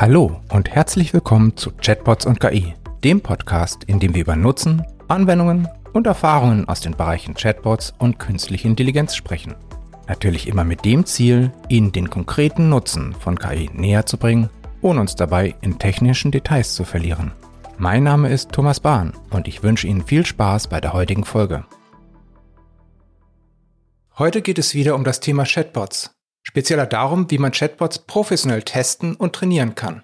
Hallo und herzlich willkommen zu Chatbots und KI, dem Podcast, in dem wir über Nutzen, Anwendungen und Erfahrungen aus den Bereichen Chatbots und künstliche Intelligenz sprechen. Natürlich immer mit dem Ziel, Ihnen den konkreten Nutzen von KI näher zu bringen, ohne uns dabei in technischen Details zu verlieren. Mein Name ist Thomas Bahn und ich wünsche Ihnen viel Spaß bei der heutigen Folge. Heute geht es wieder um das Thema Chatbots, spezieller darum, wie man Chatbots professionell testen und trainieren kann.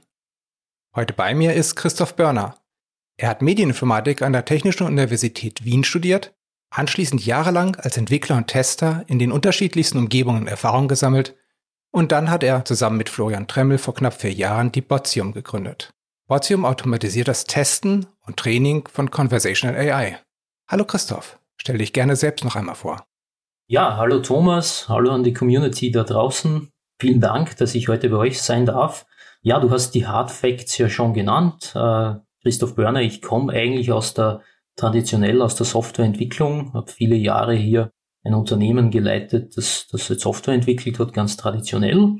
Heute bei mir ist Christoph Börner. Er hat Medieninformatik an der Technischen Universität Wien studiert, anschließend jahrelang als Entwickler und Tester in den unterschiedlichsten Umgebungen Erfahrung gesammelt und dann hat er zusammen mit Florian Tremmel vor knapp vier Jahren die Botium gegründet. Botium automatisiert das Testen und Training von Conversational AI. Hallo Christoph, stell dich gerne selbst noch einmal vor. Ja, hallo Thomas, hallo an die Community da draußen. Vielen Dank, dass ich heute bei euch sein darf. Ja, du hast die Hard Facts ja schon genannt. Äh, Christoph Börner, ich komme eigentlich aus der traditionell aus der Softwareentwicklung, habe viele Jahre hier ein Unternehmen geleitet, das, das jetzt Software entwickelt hat, ganz traditionell.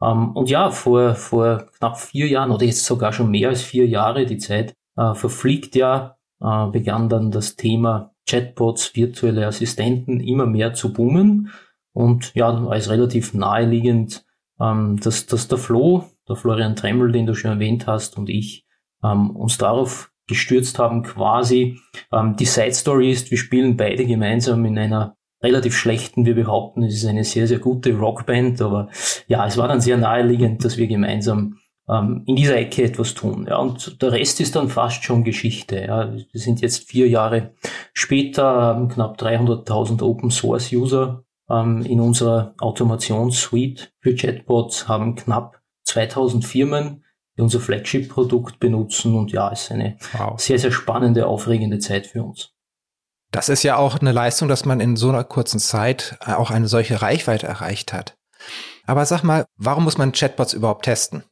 Ähm, und ja, vor, vor knapp vier Jahren oder jetzt sogar schon mehr als vier Jahre, die Zeit äh, verfliegt ja, äh, begann dann das Thema Chatbots, virtuelle Assistenten immer mehr zu boomen. Und ja, es relativ naheliegend, ähm, dass, dass der Flo, der Florian Tremmel, den du schon erwähnt hast, und ich ähm, uns darauf gestürzt haben, quasi. Ähm, die Side Story ist, wir spielen beide gemeinsam in einer relativ schlechten, wir behaupten, es ist eine sehr, sehr gute Rockband, aber ja, es war dann sehr naheliegend, dass wir gemeinsam ähm, in dieser Ecke etwas tun. Ja, und der Rest ist dann fast schon Geschichte. Ja. Wir sind jetzt vier Jahre später, haben knapp 300.000 Open Source User ähm, in unserer Automationssuite für Chatbots, haben knapp 2000 Firmen, die unser Flagship-Produkt benutzen und ja, es ist eine wow. sehr, sehr spannende, aufregende Zeit für uns. Das ist ja auch eine Leistung, dass man in so einer kurzen Zeit auch eine solche Reichweite erreicht hat. Aber sag mal, warum muss man Chatbots überhaupt testen?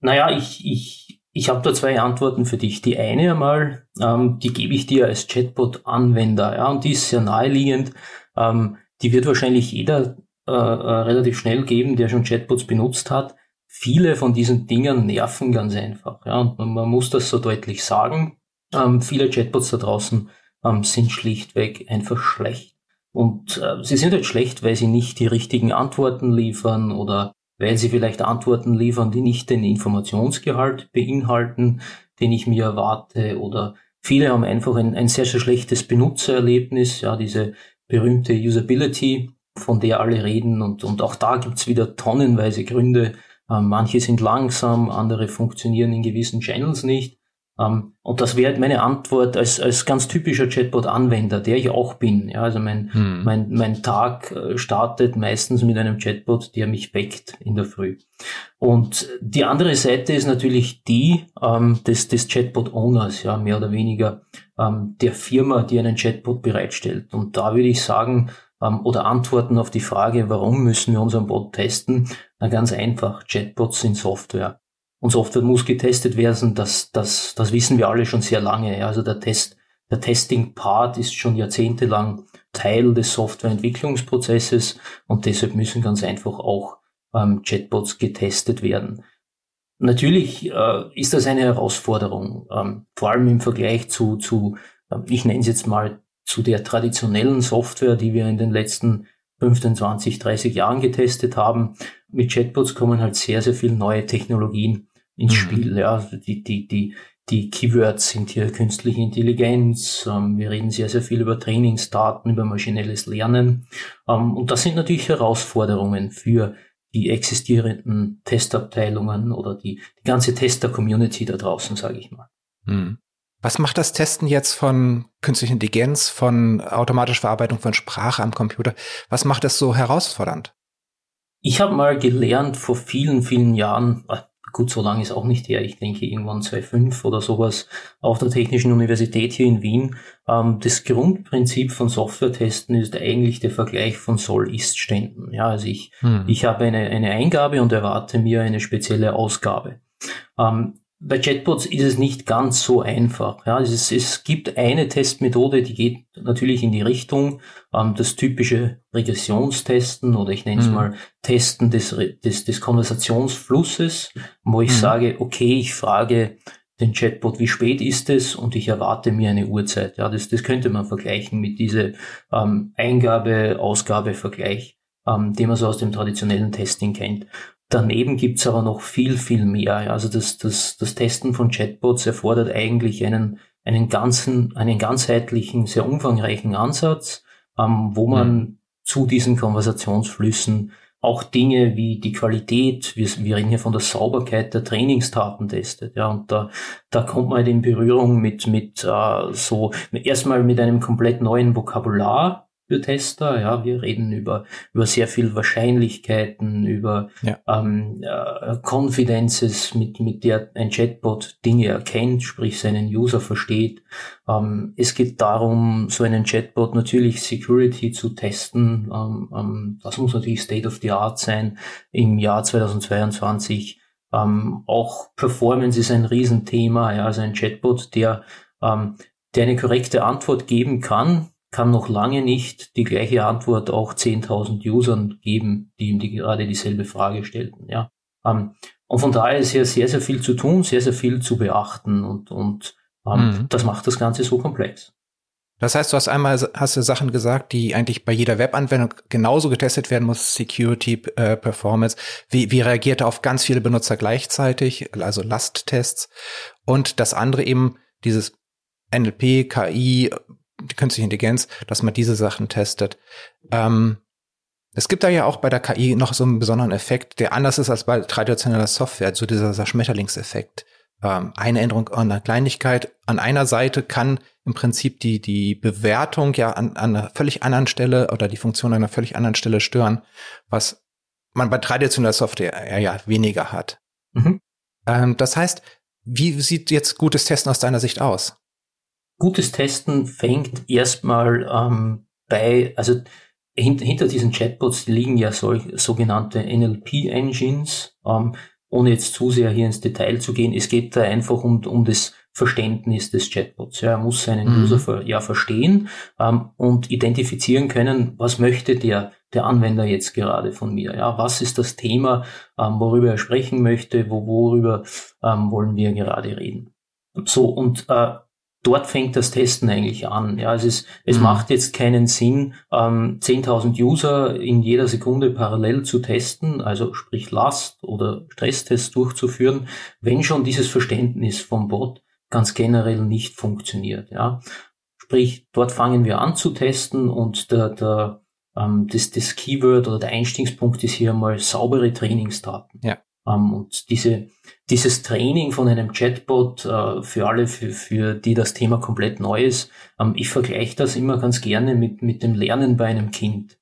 Naja, ich, ich, ich habe da zwei Antworten für dich. Die eine einmal, ähm, die gebe ich dir als Chatbot-Anwender, ja, und die ist sehr naheliegend. Ähm, die wird wahrscheinlich jeder äh, äh, relativ schnell geben, der schon Chatbots benutzt hat. Viele von diesen Dingen nerven ganz einfach, ja, und man, muss das so deutlich sagen. Ähm, viele Chatbots da draußen ähm, sind schlichtweg einfach schlecht. Und äh, sie sind halt schlecht, weil sie nicht die richtigen Antworten liefern oder weil sie vielleicht Antworten liefern, die nicht den Informationsgehalt beinhalten, den ich mir erwarte, oder viele haben einfach ein, ein sehr, sehr schlechtes Benutzererlebnis, ja, diese berühmte Usability, von der alle reden, und, und auch da gibt's wieder tonnenweise Gründe. Ähm, manche sind langsam, andere funktionieren in gewissen Channels nicht. Ähm, und das wäre meine Antwort als, als ganz typischer Chatbot-Anwender, der ich auch bin. Ja, also mein, hm. mein, mein Tag äh, startet meistens mit einem Chatbot, der mich weckt in der Früh. Und die andere Seite ist natürlich die ähm, des, des Chatbot-Owners, ja, mehr oder weniger ähm, der Firma, die einen Chatbot bereitstellt. Und da würde ich sagen, ähm, oder Antworten auf die Frage, warum müssen wir unseren Bot testen? Na, ganz einfach, Chatbots sind Software. Und Software muss getestet werden, das, das, das wissen wir alle schon sehr lange. Also der Test, der Testing-Part ist schon jahrzehntelang Teil des Softwareentwicklungsprozesses und deshalb müssen ganz einfach auch ähm, Chatbots getestet werden. Natürlich äh, ist das eine Herausforderung, ähm, vor allem im Vergleich zu, zu äh, ich nenne es jetzt mal, zu der traditionellen Software, die wir in den letzten 15, 20, 30 Jahren getestet haben. Mit Chatbots kommen halt sehr, sehr viele neue Technologien ins mhm. Spiel. Ja, also die, die, die, die Keywords sind hier künstliche Intelligenz. Ähm, wir reden sehr, sehr viel über Trainingsdaten, über maschinelles Lernen. Ähm, und das sind natürlich Herausforderungen für die existierenden Testabteilungen oder die, die ganze Tester-Community da draußen, sage ich mal. Mhm. Was macht das Testen jetzt von künstlicher Intelligenz, von automatischer Verarbeitung von Sprache am Computer? Was macht das so herausfordernd? Ich habe mal gelernt vor vielen, vielen Jahren, gut, so lange ist auch nicht her, ich denke irgendwann 2005 oder sowas, auf der Technischen Universität hier in Wien. Ähm, das Grundprinzip von Software-Testen ist eigentlich der Vergleich von Soll-Ist-Ständen. Ja, also ich, hm. ich habe eine, eine Eingabe und erwarte mir eine spezielle Ausgabe. Ähm, bei Chatbots ist es nicht ganz so einfach. Ja, es, es gibt eine Testmethode, die geht natürlich in die Richtung, ähm, das typische Regressionstesten oder ich nenne es mhm. mal Testen des, des, des Konversationsflusses, wo ich mhm. sage, okay, ich frage den Chatbot, wie spät ist es und ich erwarte mir eine Uhrzeit. Ja, das, das könnte man vergleichen mit diese ähm, Eingabe-Ausgabe-Vergleich, ähm, den man so aus dem traditionellen Testing kennt. Daneben gibt's aber noch viel, viel mehr. Also das, das, das Testen von Chatbots erfordert eigentlich einen, einen ganzen, einen ganzheitlichen, sehr umfangreichen Ansatz, ähm, wo man mhm. zu diesen Konversationsflüssen auch Dinge wie die Qualität, wir, wir reden hier von der Sauberkeit der Trainingstaten testet, ja, und da, da kommt man halt in Berührung mit, mit äh, so, erstmal mit einem komplett neuen Vokabular, für Tester. Ja, wir reden über, über sehr viel Wahrscheinlichkeiten, über ja. ähm, äh, Confidences, mit, mit der ein Chatbot Dinge erkennt, sprich seinen User versteht. Ähm, es geht darum, so einen Chatbot natürlich Security zu testen. Ähm, ähm, das muss natürlich State of the Art sein im Jahr 2022. Ähm, auch Performance ist ein Riesenthema. Ja, also ein Chatbot, der, ähm, der eine korrekte Antwort geben kann, kann noch lange nicht die gleiche Antwort auch 10.000 Usern geben, die ihm die gerade dieselbe Frage stellten. Ja. Ähm, und von daher ist ja sehr, sehr viel zu tun, sehr, sehr viel zu beachten und, und ähm, mhm. das macht das Ganze so komplex. Das heißt, du hast einmal hast du Sachen gesagt, die eigentlich bei jeder Webanwendung genauso getestet werden muss, Security, äh, Performance. Wie, wie reagiert er auf ganz viele Benutzer gleichzeitig, also Lasttests. Und das andere eben dieses NLP, KI, künstliche Intelligenz, dass man diese Sachen testet. Ähm, es gibt da ja auch bei der KI noch so einen besonderen Effekt, der anders ist als bei traditioneller Software, so dieser Schmetterlingseffekt. Ähm, eine Änderung an einer Kleinigkeit an einer Seite kann im Prinzip die, die Bewertung ja an, an einer völlig anderen Stelle oder die Funktion an einer völlig anderen Stelle stören, was man bei traditioneller Software ja, ja weniger hat. Mhm. Ähm, das heißt, wie sieht jetzt gutes Testen aus deiner Sicht aus? Gutes Testen fängt erstmal ähm, bei, also hint, hinter diesen Chatbots liegen ja solch, sogenannte NLP-Engines. Ähm, ohne jetzt zu sehr hier ins Detail zu gehen, es geht da einfach um, um das Verständnis des Chatbots. Ja, er muss seinen mhm. User ja verstehen ähm, und identifizieren können, was möchte der, der Anwender jetzt gerade von mir. Ja, was ist das Thema, ähm, worüber er sprechen möchte, wo, worüber ähm, wollen wir gerade reden. So, und äh, dort fängt das Testen eigentlich an. Ja, es ist, es mhm. macht jetzt keinen Sinn, ähm, 10.000 User in jeder Sekunde parallel zu testen, also sprich Last- oder Stresstests durchzuführen, wenn schon dieses Verständnis vom Bot ganz generell nicht funktioniert. Ja, sprich, dort fangen wir an zu testen und der, der ähm, das, das Keyword oder der Einstiegspunkt ist hier mal saubere Trainingsdaten. Ja. Ähm, und diese, dieses Training von einem Chatbot äh, für alle, für, für die das Thema komplett neu ist, ähm, ich vergleiche das immer ganz gerne mit, mit dem Lernen bei einem Kind.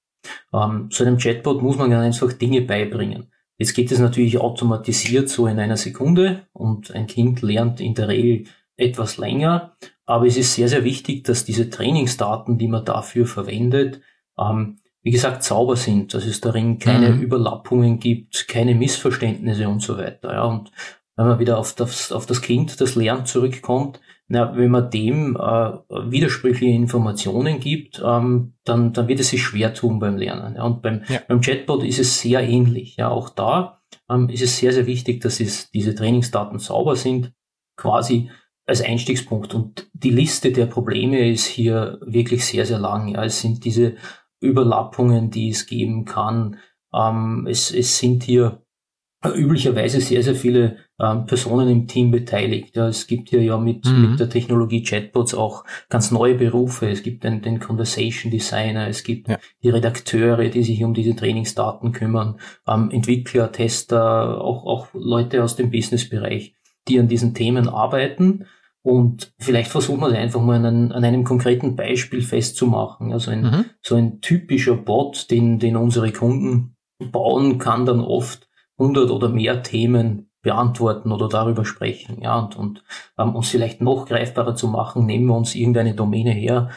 Ähm, so einem Chatbot muss man ganz einfach Dinge beibringen. Jetzt geht es natürlich automatisiert so in einer Sekunde und ein Kind lernt in der Regel etwas länger, aber es ist sehr, sehr wichtig, dass diese Trainingsdaten, die man dafür verwendet, ähm, wie gesagt, sauber sind, dass es darin keine mhm. Überlappungen gibt, keine Missverständnisse und so weiter. Ja. Und wenn man wieder auf das, auf das Kind, das Lernen zurückkommt, na, wenn man dem äh, widersprüchliche Informationen gibt, ähm, dann, dann wird es sich schwer tun beim Lernen. Ja. Und beim, ja. beim Chatbot ist es sehr ähnlich. Ja. Auch da ähm, ist es sehr, sehr wichtig, dass es, diese Trainingsdaten sauber sind, quasi als Einstiegspunkt. Und die Liste der Probleme ist hier wirklich sehr, sehr lang. Ja. Es sind diese Überlappungen, die es geben kann. Ähm, es, es sind hier üblicherweise sehr, sehr viele ähm, Personen im Team beteiligt. Ja, es gibt hier ja mit, mhm. mit der Technologie Chatbots auch ganz neue Berufe. Es gibt den, den Conversation Designer, es gibt ja. die Redakteure, die sich um diese Trainingsdaten kümmern, ähm, Entwickler, Tester, auch, auch Leute aus dem Businessbereich, die an diesen Themen arbeiten. Und vielleicht versuchen wir es einfach mal an, an, einem konkreten Beispiel festzumachen. Also ein, mhm. so ein typischer Bot, den, den unsere Kunden bauen, kann dann oft 100 oder mehr Themen beantworten oder darüber sprechen. Ja, und, und um uns vielleicht noch greifbarer zu machen, nehmen wir uns irgendeine Domäne her.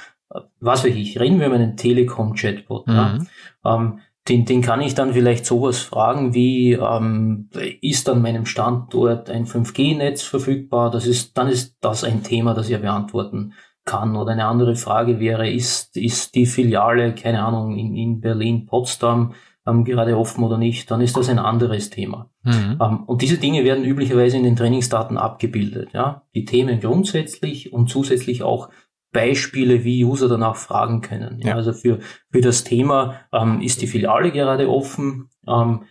Was weiß ich, reden wir über einen Telekom-Chatbot. Mhm. Ja. Ähm, den, den kann ich dann vielleicht sowas fragen wie, ähm, ist an meinem Standort ein 5G-Netz verfügbar? Das ist, dann ist das ein Thema, das er beantworten kann. Oder eine andere Frage wäre, ist, ist die Filiale, keine Ahnung, in, in Berlin, Potsdam, ähm, gerade offen oder nicht, dann ist das ein anderes Thema. Mhm. Ähm, und diese Dinge werden üblicherweise in den Trainingsdaten abgebildet. Ja? Die Themen grundsätzlich und zusätzlich auch Beispiele, wie User danach fragen können. Ja, Also für, für das Thema, ähm, ist die Filiale gerade offen? Ähm,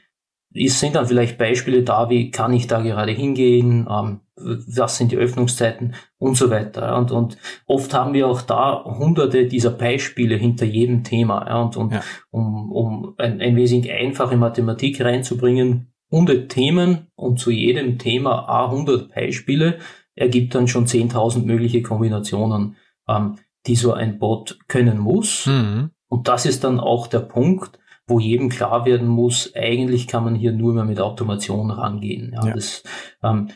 ist, sind dann vielleicht Beispiele da, wie kann ich da gerade hingehen? Ähm, was sind die Öffnungszeiten und so weiter. Und, und oft haben wir auch da hunderte dieser Beispiele hinter jedem Thema. Ja, und, und ja. um, um ein, ein wenig einfache Mathematik reinzubringen, 100 Themen und zu jedem Thema a 100 Beispiele ergibt dann schon 10.000 mögliche Kombinationen ähm, die so ein Bot können muss. Mhm. Und das ist dann auch der Punkt, wo jedem klar werden muss, eigentlich kann man hier nur mehr mit Automation rangehen. Ja, ja. Das, ähm,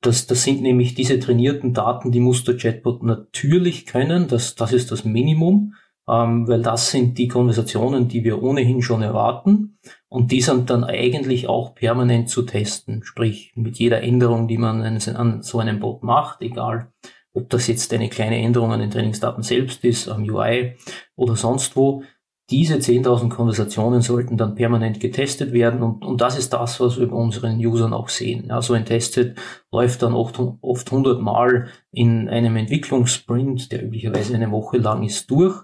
das, das sind nämlich diese trainierten Daten, die muss der Chatbot natürlich können. Das, das ist das Minimum, ähm, weil das sind die Konversationen, die wir ohnehin schon erwarten. Und die sind dann eigentlich auch permanent zu testen. Sprich, mit jeder Änderung, die man an so einem Bot macht, egal ob das jetzt eine kleine Änderung an den Trainingsdaten selbst ist, am UI oder sonst wo. Diese 10.000 Konversationen sollten dann permanent getestet werden und, und das ist das, was wir bei unseren Usern auch sehen. Ja, so ein Testet läuft dann oft, oft 100 Mal in einem Entwicklungssprint, der üblicherweise eine Woche lang ist, durch.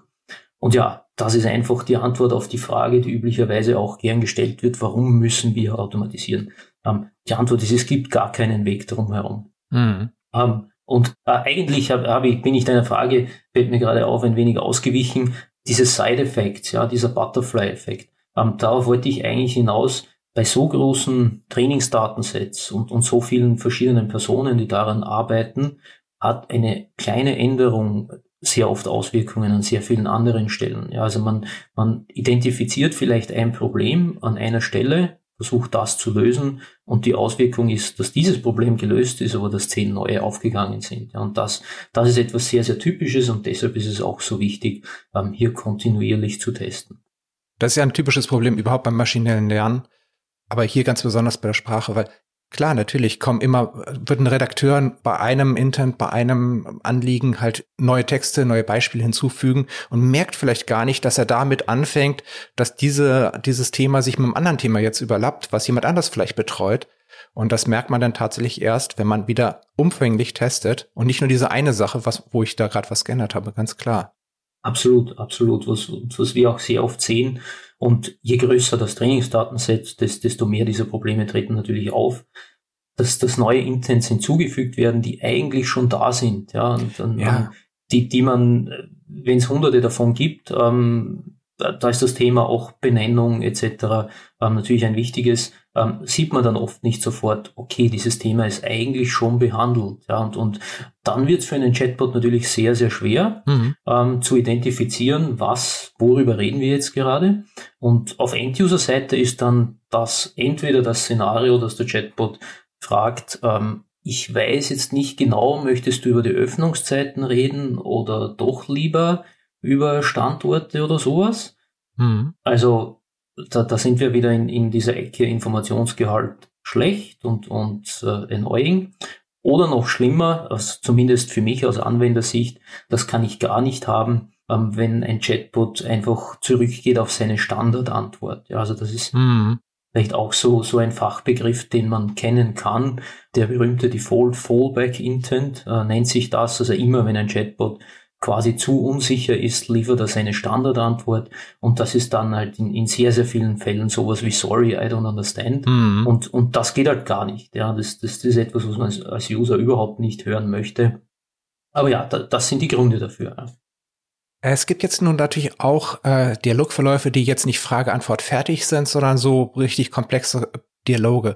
Und ja, das ist einfach die Antwort auf die Frage, die üblicherweise auch gern gestellt wird, warum müssen wir automatisieren? Ähm, die Antwort ist, es gibt gar keinen Weg darum herum. Mhm. Ähm, und äh, eigentlich hab, hab ich, bin ich deiner Frage, fällt mir gerade auf, ein wenig ausgewichen, diese Side-Effects, ja, dieser Butterfly-Effekt. Ähm, darauf wollte ich eigentlich hinaus, bei so großen Trainingsdatensets und, und so vielen verschiedenen Personen, die daran arbeiten, hat eine kleine Änderung sehr oft Auswirkungen an sehr vielen anderen Stellen. Ja, also man, man identifiziert vielleicht ein Problem an einer Stelle, versucht das zu lösen und die Auswirkung ist, dass dieses Problem gelöst ist, aber dass zehn neue aufgegangen sind. Ja, und das, das ist etwas sehr, sehr Typisches und deshalb ist es auch so wichtig, ähm, hier kontinuierlich zu testen. Das ist ja ein typisches Problem überhaupt beim maschinellen Lernen, aber hier ganz besonders bei der Sprache, weil Klar, natürlich kommen immer, wird ein Redakteur bei einem Intent, bei einem Anliegen halt neue Texte, neue Beispiele hinzufügen und merkt vielleicht gar nicht, dass er damit anfängt, dass diese, dieses Thema sich mit einem anderen Thema jetzt überlappt, was jemand anders vielleicht betreut. Und das merkt man dann tatsächlich erst, wenn man wieder umfänglich testet und nicht nur diese eine Sache, was, wo ich da gerade was geändert habe, ganz klar. Absolut, absolut. Was, was wir auch sehr oft sehen. Und je größer das Trainingsdatenset, desto mehr dieser Probleme treten natürlich auf, dass, dass neue Intents hinzugefügt werden, die eigentlich schon da sind. Ja, und dann, ja. die, die man, wenn es hunderte davon gibt, ähm, da ist das Thema auch Benennung etc. Ähm, natürlich ein wichtiges, ähm, sieht man dann oft nicht sofort, okay, dieses Thema ist eigentlich schon behandelt. Ja, und, und dann wird es für einen Chatbot natürlich sehr, sehr schwer mhm. ähm, zu identifizieren, was, worüber reden wir jetzt gerade. Und auf End-User-Seite ist dann das entweder das Szenario, dass der Chatbot fragt, ähm, ich weiß jetzt nicht genau, möchtest du über die Öffnungszeiten reden oder doch lieber über Standorte oder sowas. Mhm. Also da, da sind wir wieder in, in dieser Ecke Informationsgehalt schlecht und, und äh, annoying. Oder noch schlimmer, also zumindest für mich aus Anwendersicht, das kann ich gar nicht haben, ähm, wenn ein Chatbot einfach zurückgeht auf seine Standardantwort. Ja, also das ist mhm. vielleicht auch so, so ein Fachbegriff, den man kennen kann. Der berühmte Default Fallback Intent äh, nennt sich das. Also immer wenn ein Chatbot quasi zu unsicher ist, liefert er seine Standardantwort und das ist dann halt in, in sehr, sehr vielen Fällen sowas wie sorry, I don't understand mhm. und, und das geht halt gar nicht. Ja, das, das, ist etwas, was man als, als User überhaupt nicht hören möchte. Aber ja, da, das sind die Gründe dafür. Ja. Es gibt jetzt nun natürlich auch äh, Dialogverläufe, die jetzt nicht Frage-Antwort fertig sind, sondern so richtig komplexe Dialoge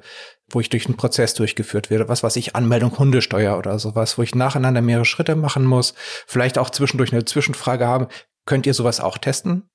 wo ich durch einen Prozess durchgeführt werde, was weiß ich, Anmeldung Hundesteuer oder sowas, wo ich nacheinander mehrere Schritte machen muss, vielleicht auch zwischendurch eine Zwischenfrage haben. Könnt ihr sowas auch testen?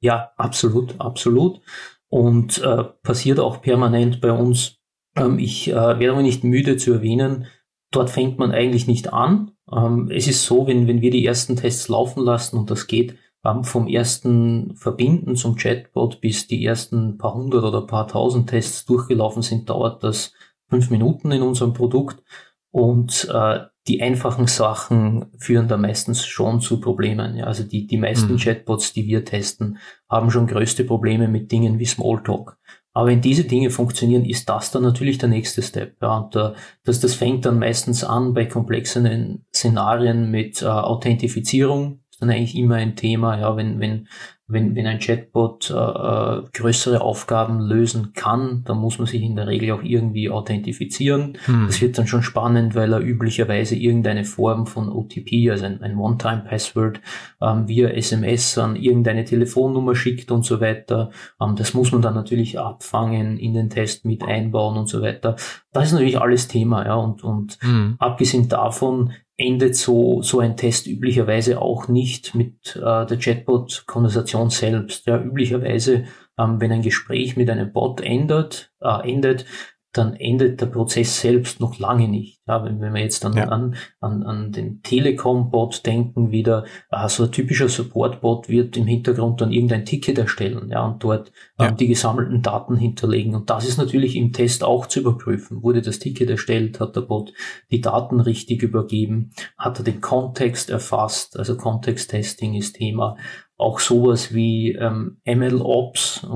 Ja, absolut, absolut. Und äh, passiert auch permanent bei uns. Ähm, ich äh, werde aber nicht müde zu erwähnen, dort fängt man eigentlich nicht an. Ähm, es ist so, wenn, wenn wir die ersten Tests laufen lassen und das geht vom ersten Verbinden zum Chatbot bis die ersten paar hundert oder paar tausend Tests durchgelaufen sind, dauert das fünf Minuten in unserem Produkt. Und äh, die einfachen Sachen führen da meistens schon zu Problemen. Ja, also die, die meisten mhm. Chatbots, die wir testen, haben schon größte Probleme mit Dingen wie Smalltalk. Aber wenn diese Dinge funktionieren, ist das dann natürlich der nächste Step. Ja, und äh, das, das fängt dann meistens an bei komplexeren Szenarien mit äh, Authentifizierung, dann eigentlich immer ein Thema, ja, wenn, wenn, wenn, wenn ein Chatbot äh, äh, größere Aufgaben lösen kann, dann muss man sich in der Regel auch irgendwie authentifizieren. Hm. Das wird dann schon spannend, weil er üblicherweise irgendeine Form von OTP, also ein, ein One-Time-Password, ähm, via SMS an irgendeine Telefonnummer schickt und so weiter. Ähm, das muss man dann natürlich abfangen, in den Test mit einbauen und so weiter. Das ist natürlich alles Thema, ja, und, und hm. abgesehen davon endet so, so ein Test üblicherweise auch nicht mit äh, der Chatbot-Konversation selbst. Ja, üblicherweise, ähm, wenn ein Gespräch mit einem Bot endet, äh, endet, dann endet der Prozess selbst noch lange nicht. Ja, wenn, wenn wir jetzt dann ja. an, an, an den Telekom-Bot denken, wieder äh, so ein typischer Support-Bot wird im Hintergrund dann irgendein Ticket erstellen ja, und dort ja. ähm, die gesammelten Daten hinterlegen. Und das ist natürlich im Test auch zu überprüfen. Wurde das Ticket erstellt? Hat der Bot die Daten richtig übergeben? Hat er den Kontext erfasst? Also Kontext-Testing ist Thema auch sowas wie ähm, MLOps,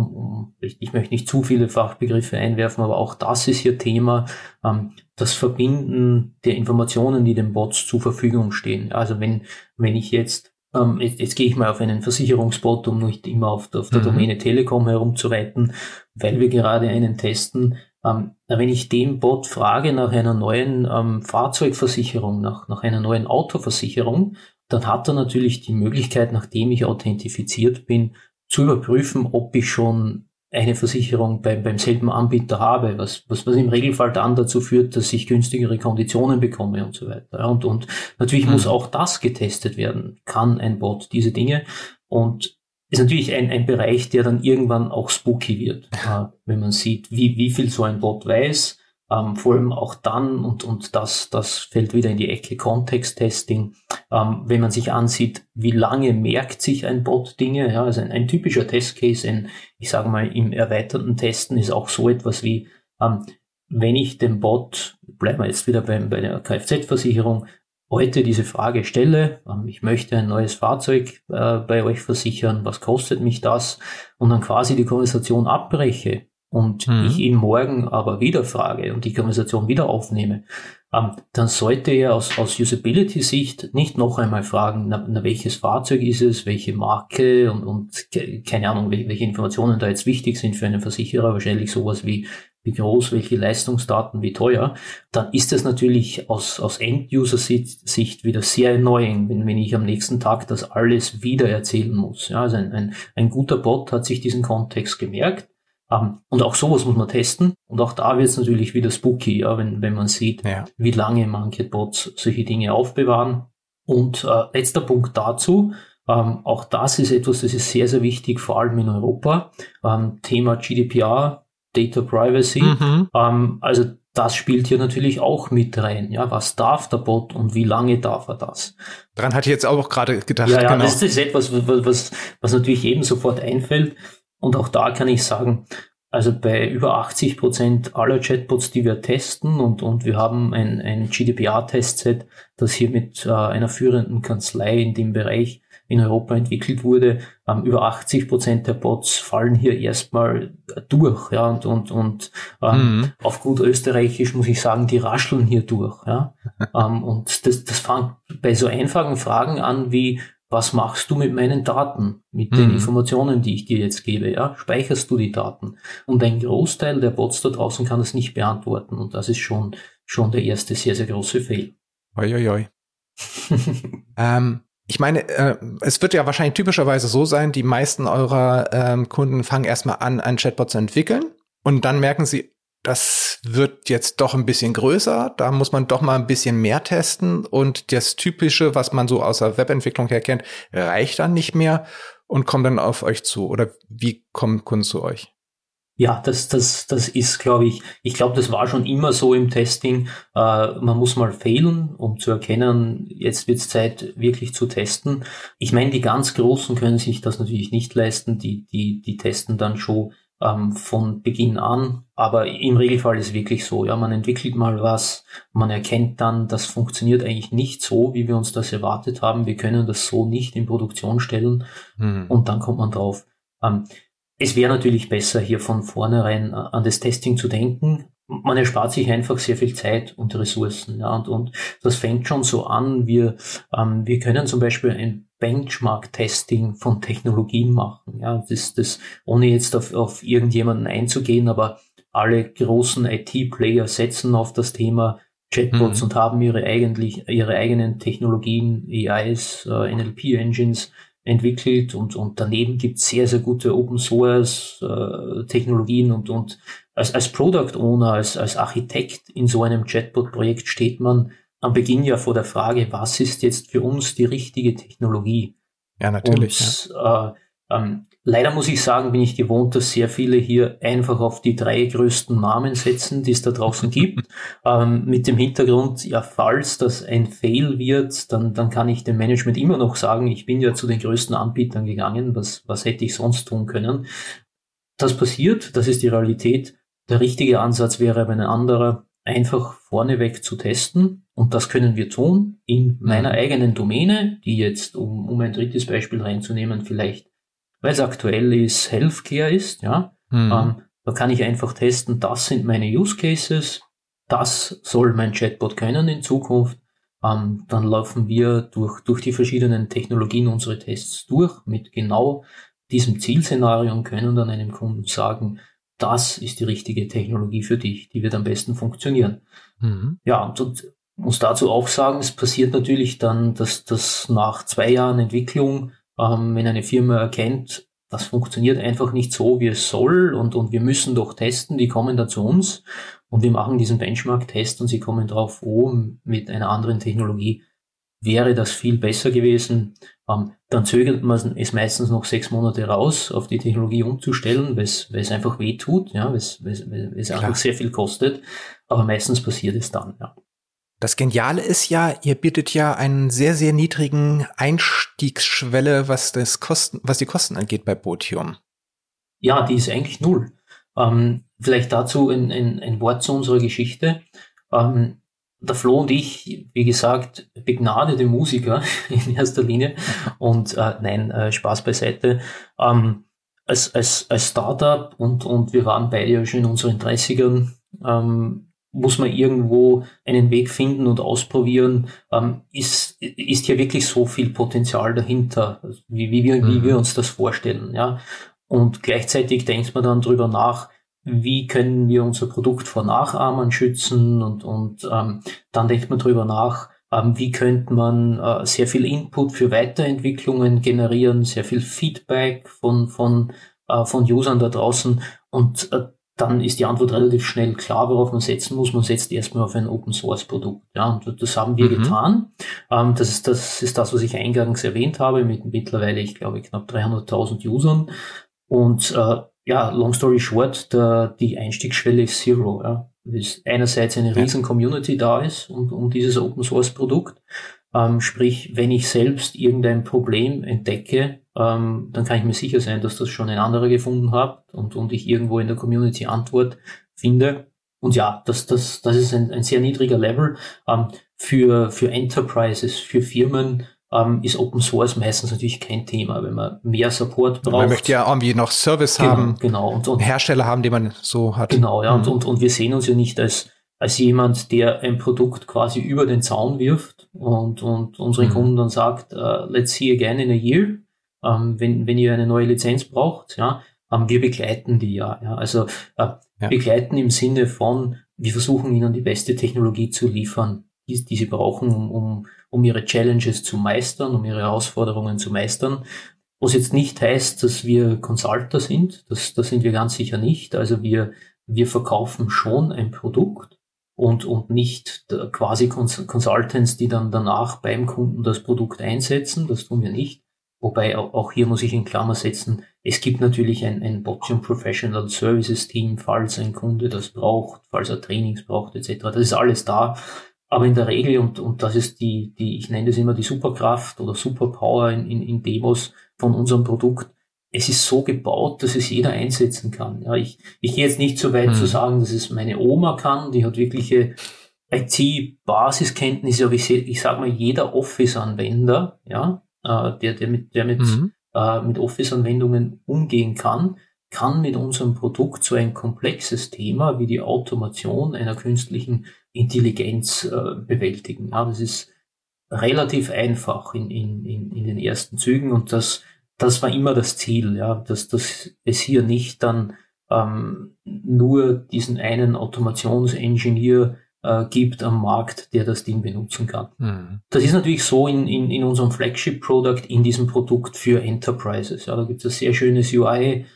ich, ich, möchte nicht zu viele Fachbegriffe einwerfen, aber auch das ist hier Thema, ähm, das Verbinden der Informationen, die den Bots zur Verfügung stehen. Also wenn, wenn ich jetzt, ähm, jetzt, jetzt gehe ich mal auf einen Versicherungsbot, um nicht immer auf der, auf der mhm. Domäne Telekom herumzureiten, weil wir gerade einen testen, ähm, wenn ich dem Bot frage nach einer neuen ähm, Fahrzeugversicherung, nach, nach einer neuen Autoversicherung, dann hat er natürlich die Möglichkeit, nachdem ich authentifiziert bin, zu überprüfen, ob ich schon eine Versicherung beim, beim selben Anbieter habe, was, was, was im Regelfall dann dazu führt, dass ich günstigere Konditionen bekomme und so weiter. Und, und natürlich mhm. muss auch das getestet werden. Kann ein Bot diese Dinge? Und ist natürlich ein, ein Bereich, der dann irgendwann auch spooky wird, äh, wenn man sieht, wie, wie viel so ein Bot weiß, ähm, vor allem auch dann, und, und das, das fällt wieder in die Ecke Kontexttesting, ähm, wenn man sich ansieht, wie lange merkt sich ein Bot Dinge. Ja, also ein, ein typischer Testcase, ein, ich sage mal, im erweiterten Testen ist auch so etwas wie, ähm, wenn ich dem Bot, bleiben wir jetzt wieder beim, bei der Kfz-Versicherung, heute diese Frage stelle, ähm, ich möchte ein neues Fahrzeug äh, bei euch versichern, was kostet mich das? Und dann quasi die Konversation abbreche und mhm. ich ihn morgen aber wieder frage und die Konversation wieder aufnehme, ähm, dann sollte er aus, aus Usability-Sicht nicht noch einmal fragen, na, na, welches Fahrzeug ist es, welche Marke und, und keine Ahnung, welche Informationen da jetzt wichtig sind für einen Versicherer, wahrscheinlich sowas wie wie groß, welche Leistungsdaten, wie teuer, dann ist es natürlich aus, aus End-User-Sicht wieder sehr annoying, wenn, wenn ich am nächsten Tag das alles wieder erzählen muss. Ja, also ein, ein, ein guter Bot hat sich diesen Kontext gemerkt, um, und auch sowas muss man testen. Und auch da wird es natürlich wieder spooky, ja, wenn, wenn man sieht, ja. wie lange manche Bots solche Dinge aufbewahren. Und äh, letzter Punkt dazu, ähm, auch das ist etwas, das ist sehr, sehr wichtig, vor allem in Europa. Ähm, Thema GDPR, Data Privacy. Mhm. Ähm, also das spielt hier natürlich auch mit rein. Ja, was darf der Bot und wie lange darf er das? Daran hatte ich jetzt auch gerade gedacht. Ja, ja genau. das ist etwas, was, was, was natürlich jedem sofort einfällt. Und auch da kann ich sagen, also bei über 80 Prozent aller Chatbots, die wir testen, und, und wir haben ein, ein GDPR-Testset, das hier mit äh, einer führenden Kanzlei in dem Bereich in Europa entwickelt wurde, ähm, über 80 Prozent der Bots fallen hier erstmal durch, ja, und, und, und ähm, mhm. auf gut österreichisch muss ich sagen, die rascheln hier durch, ja. ähm, und das, das fängt bei so einfachen Fragen an wie, was machst du mit meinen Daten, mit mhm. den Informationen, die ich dir jetzt gebe, ja? Speicherst du die Daten? Und ein Großteil der Bots da draußen kann das nicht beantworten. Und das ist schon, schon der erste sehr, sehr große Fehler. Oi, oi, oi. ähm, ich meine, äh, es wird ja wahrscheinlich typischerweise so sein, die meisten eurer ähm, Kunden fangen erstmal an, einen Chatbot zu entwickeln und dann merken sie, das wird jetzt doch ein bisschen größer. Da muss man doch mal ein bisschen mehr testen. Und das Typische, was man so aus der Webentwicklung her kennt, reicht dann nicht mehr und kommt dann auf euch zu. Oder wie kommen Kunden zu euch? Ja, das, das, das ist, glaube ich, ich glaube, das war schon immer so im Testing. Äh, man muss mal fehlen, um zu erkennen, jetzt wird es Zeit, wirklich zu testen. Ich meine, die ganz Großen können sich das natürlich nicht leisten, die, die, die testen dann schon ähm, von Beginn an. Aber im Regelfall ist es wirklich so, ja, man entwickelt mal was, man erkennt dann, das funktioniert eigentlich nicht so, wie wir uns das erwartet haben. Wir können das so nicht in Produktion stellen. Mhm. Und dann kommt man drauf. Ähm, es wäre natürlich besser, hier von vornherein äh, an das Testing zu denken. Man erspart sich einfach sehr viel Zeit und Ressourcen. Ja, und, und das fängt schon so an. Wir, ähm, wir können zum Beispiel ein Benchmark-Testing von Technologien machen. Ja, das, das, ohne jetzt auf, auf irgendjemanden einzugehen, aber alle großen IT-Player setzen auf das Thema Chatbots mhm. und haben ihre eigentlich, ihre eigenen Technologien, AIs, äh, NLP-Engines entwickelt und, und daneben gibt es sehr, sehr gute Open Source äh, Technologien und, und als, als Product Owner, als, als Architekt in so einem Chatbot-Projekt steht man am Beginn ja vor der Frage, was ist jetzt für uns die richtige Technologie? Ja, natürlich. Und, ja. Äh, ähm, leider muss ich sagen, bin ich gewohnt, dass sehr viele hier einfach auf die drei größten Namen setzen, die es da draußen gibt. ähm, mit dem Hintergrund, ja, falls das ein Fail wird, dann, dann kann ich dem Management immer noch sagen, ich bin ja zu den größten Anbietern gegangen, was, was hätte ich sonst tun können? Das passiert, das ist die Realität. Der richtige Ansatz wäre aber ein anderer, einfach vorneweg zu testen. Und das können wir tun in meiner mhm. eigenen Domäne, die jetzt, um, um ein drittes Beispiel reinzunehmen, vielleicht, weil es aktuell ist, Healthcare ist, ja. Mhm. Ähm, da kann ich einfach testen, das sind meine Use Cases, das soll mein Chatbot können in Zukunft. Ähm, dann laufen wir durch, durch die verschiedenen Technologien unsere Tests durch mit genau diesem Zielszenario und können dann einem Kunden sagen, das ist die richtige Technologie für dich, die wird am besten funktionieren. Mhm. Ja, und, und muss dazu auch sagen, es passiert natürlich dann, dass das nach zwei Jahren Entwicklung, ähm, wenn eine Firma erkennt, das funktioniert einfach nicht so, wie es soll und, und wir müssen doch testen, die kommen dann zu uns und wir machen diesen Benchmark-Test und sie kommen drauf, oh, mit einer anderen Technologie wäre das viel besser gewesen. Ähm, dann zögert man es meistens noch sechs Monate raus, auf die Technologie umzustellen, weil es, einfach weh tut, ja, weil es einfach sehr viel kostet. Aber meistens passiert es dann, ja. Das Geniale ist ja, ihr bietet ja einen sehr, sehr niedrigen Einstiegsschwelle, was das Kosten, was die Kosten angeht bei Botium. Ja, die ist eigentlich null. Ähm, vielleicht dazu ein, ein, ein Wort zu unserer Geschichte. Ähm, der Flo und ich, wie gesagt, begnadete Musiker in erster Linie. Und äh, nein, äh, Spaß beiseite. Ähm, als, als, als Startup und, und wir waren beide ja schon in unseren 30ern, ähm, muss man irgendwo einen Weg finden und ausprobieren. Ähm, ist, ist hier wirklich so viel Potenzial dahinter, wie, wie, wir, mhm. wie wir uns das vorstellen. Ja? Und gleichzeitig denkt man dann drüber nach, wie können wir unser Produkt vor Nachahmern schützen und, und ähm, dann denkt man drüber nach, ähm, wie könnte man äh, sehr viel Input für Weiterentwicklungen generieren, sehr viel Feedback von, von, äh, von Usern da draußen und äh, dann ist die Antwort relativ schnell klar, worauf man setzen muss. Man setzt erstmal auf ein Open Source Produkt. Ja, und das haben wir mhm. getan. Ähm, das, ist, das ist das, was ich eingangs erwähnt habe, mit mittlerweile, ich glaube, knapp 300.000 Usern. Und äh, ja, long story short, der, die Einstiegsschwelle ist Zero. Ja. Dass einerseits eine riesen Community da ist um, um dieses Open Source Produkt. Ähm, sprich, wenn ich selbst irgendein Problem entdecke, ähm, dann kann ich mir sicher sein, dass das schon ein anderer gefunden hat und, und ich irgendwo in der Community Antwort finde. Und ja, das, das, das ist ein, ein sehr niedriger Level. Ähm, für, für Enterprises, für Firmen ähm, ist Open Source meistens natürlich kein Thema, wenn man mehr Support braucht. Man möchte ja irgendwie noch Service genau, haben, genau, und, und Hersteller haben, die man so hat. Genau, ja, mhm. und, und, und wir sehen uns ja nicht als, als jemand, der ein Produkt quasi über den Zaun wirft und, und unseren mhm. Kunden dann sagt, uh, let's see again in a year, ähm, wenn, wenn ihr eine neue Lizenz braucht, ja, ähm, wir begleiten die ja, ja also äh, ja. begleiten im Sinne von, wir versuchen ihnen die beste Technologie zu liefern, die, die sie brauchen, um, um um ihre Challenges zu meistern, um ihre Herausforderungen zu meistern. Was jetzt nicht heißt, dass wir Consulter sind, das, das sind wir ganz sicher nicht. Also wir, wir verkaufen schon ein Produkt und, und nicht quasi Consultants, die dann danach beim Kunden das Produkt einsetzen. Das tun wir nicht. Wobei auch hier muss ich in Klammer setzen, Es gibt natürlich ein, ein Boxium Professional Services Team, falls ein Kunde das braucht, falls er Trainings braucht, etc. Das ist alles da. Aber in der Regel, und, und das ist die, die, ich nenne das immer die Superkraft oder Superpower in, in, in Demos von unserem Produkt, es ist so gebaut, dass es jeder einsetzen kann. Ja, ich, ich gehe jetzt nicht so weit hm. zu sagen, dass es meine Oma kann, die hat wirkliche IT-Basiskenntnisse, aber ich, ich sage mal, jeder Office-Anwender, ja, äh, der, der mit, der mit, mhm. äh, mit Office-Anwendungen umgehen kann, kann mit unserem Produkt so ein komplexes Thema wie die Automation einer künstlichen Intelligenz äh, bewältigen. Ja, das ist relativ einfach in, in, in, in den ersten Zügen und das, das war immer das Ziel, ja, dass, dass es hier nicht dann ähm, nur diesen einen Automationsingenieur äh, gibt am Markt, der das Ding benutzen kann. Mhm. Das ist natürlich so in, in, in unserem Flagship-Product, in diesem Produkt für Enterprises. Ja, da gibt es ein sehr schönes UI,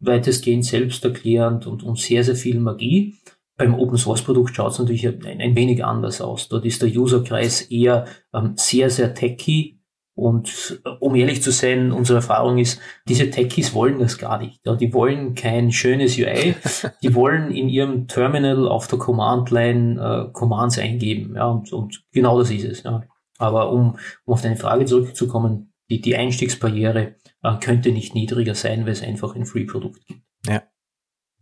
weitestgehend selbsterklärend und, und sehr, sehr viel Magie. Beim Open Source Produkt schaut es natürlich ein, ein, wenig anders aus. Dort ist der Userkreis eher ähm, sehr, sehr techy, und äh, um ehrlich zu sein, unsere Erfahrung ist, diese Techies wollen das gar nicht. Ja, die wollen kein schönes UI, die wollen in ihrem Terminal auf der Command-Line äh, Commands eingeben. Ja, und, und genau das ist es. Ja. Aber um, um auf deine Frage zurückzukommen, die, die Einstiegsbarriere äh, könnte nicht niedriger sein, weil es einfach ein Free-Produkt gibt. Ja.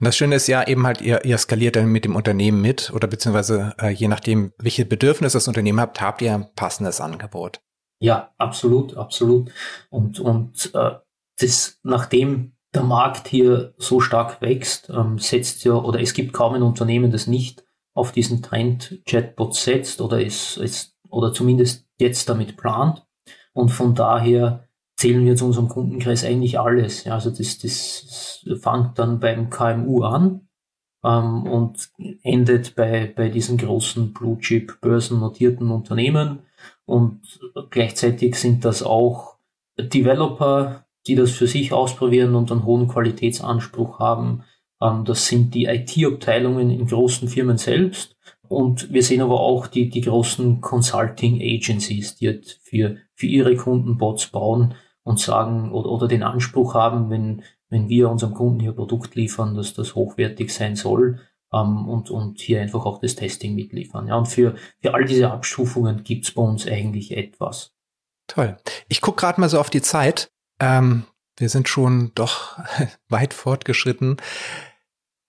Und das Schöne ist ja eben halt, ihr, ihr skaliert dann mit dem Unternehmen mit oder beziehungsweise äh, je nachdem, welche Bedürfnisse das Unternehmen habt, habt ihr ein passendes Angebot. Ja, absolut, absolut. Und, und äh, das, nachdem der Markt hier so stark wächst, ähm, setzt ja, oder es gibt kaum ein Unternehmen, das nicht auf diesen Trend Chatbot setzt oder ist, ist oder zumindest jetzt damit plant. Und von daher zählen wir zu unserem Kundenkreis eigentlich alles. Ja, also das, das fängt dann beim KMU an ähm, und endet bei, bei diesen großen Blue Chip börsennotierten Unternehmen und gleichzeitig sind das auch Developer, die das für sich ausprobieren und einen hohen Qualitätsanspruch haben. Ähm, das sind die IT-Abteilungen in großen Firmen selbst. Und wir sehen aber auch die, die großen Consulting Agencies, die halt für, für ihre Kunden Bots bauen und sagen oder, oder den Anspruch haben, wenn, wenn wir unserem Kunden hier Produkt liefern, dass das hochwertig sein soll, ähm, und, und hier einfach auch das Testing mitliefern. Ja, und für, für all diese Abstufungen gibt's bei uns eigentlich etwas. Toll. Ich gucke gerade mal so auf die Zeit. Ähm, wir sind schon doch weit fortgeschritten.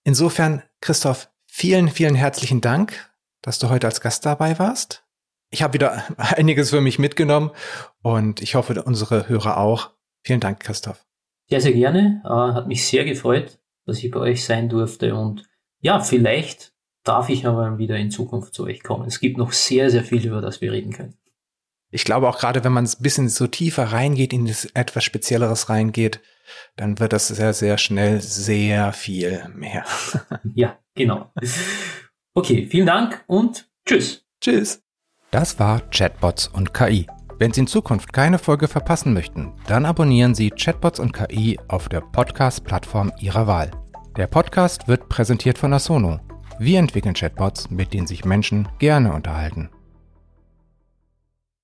Insofern, Christoph, vielen, vielen herzlichen Dank, dass du heute als Gast dabei warst. Ich habe wieder einiges für mich mitgenommen und ich hoffe, unsere Hörer auch. Vielen Dank, Christoph. Sehr, sehr gerne. Äh, hat mich sehr gefreut, dass ich bei euch sein durfte und ja, vielleicht darf ich aber wieder in Zukunft zu euch kommen. Es gibt noch sehr, sehr viel, über das wir reden können. Ich glaube auch gerade, wenn man ein bisschen so tiefer reingeht, in das etwas Spezielleres reingeht, dann wird das sehr, sehr schnell sehr viel mehr. ja, genau. Okay, vielen Dank und tschüss. Tschüss. Das war Chatbots und KI. Wenn Sie in Zukunft keine Folge verpassen möchten, dann abonnieren Sie Chatbots und KI auf der Podcast-Plattform Ihrer Wahl. Der Podcast wird präsentiert von Asono. Wir entwickeln Chatbots, mit denen sich Menschen gerne unterhalten.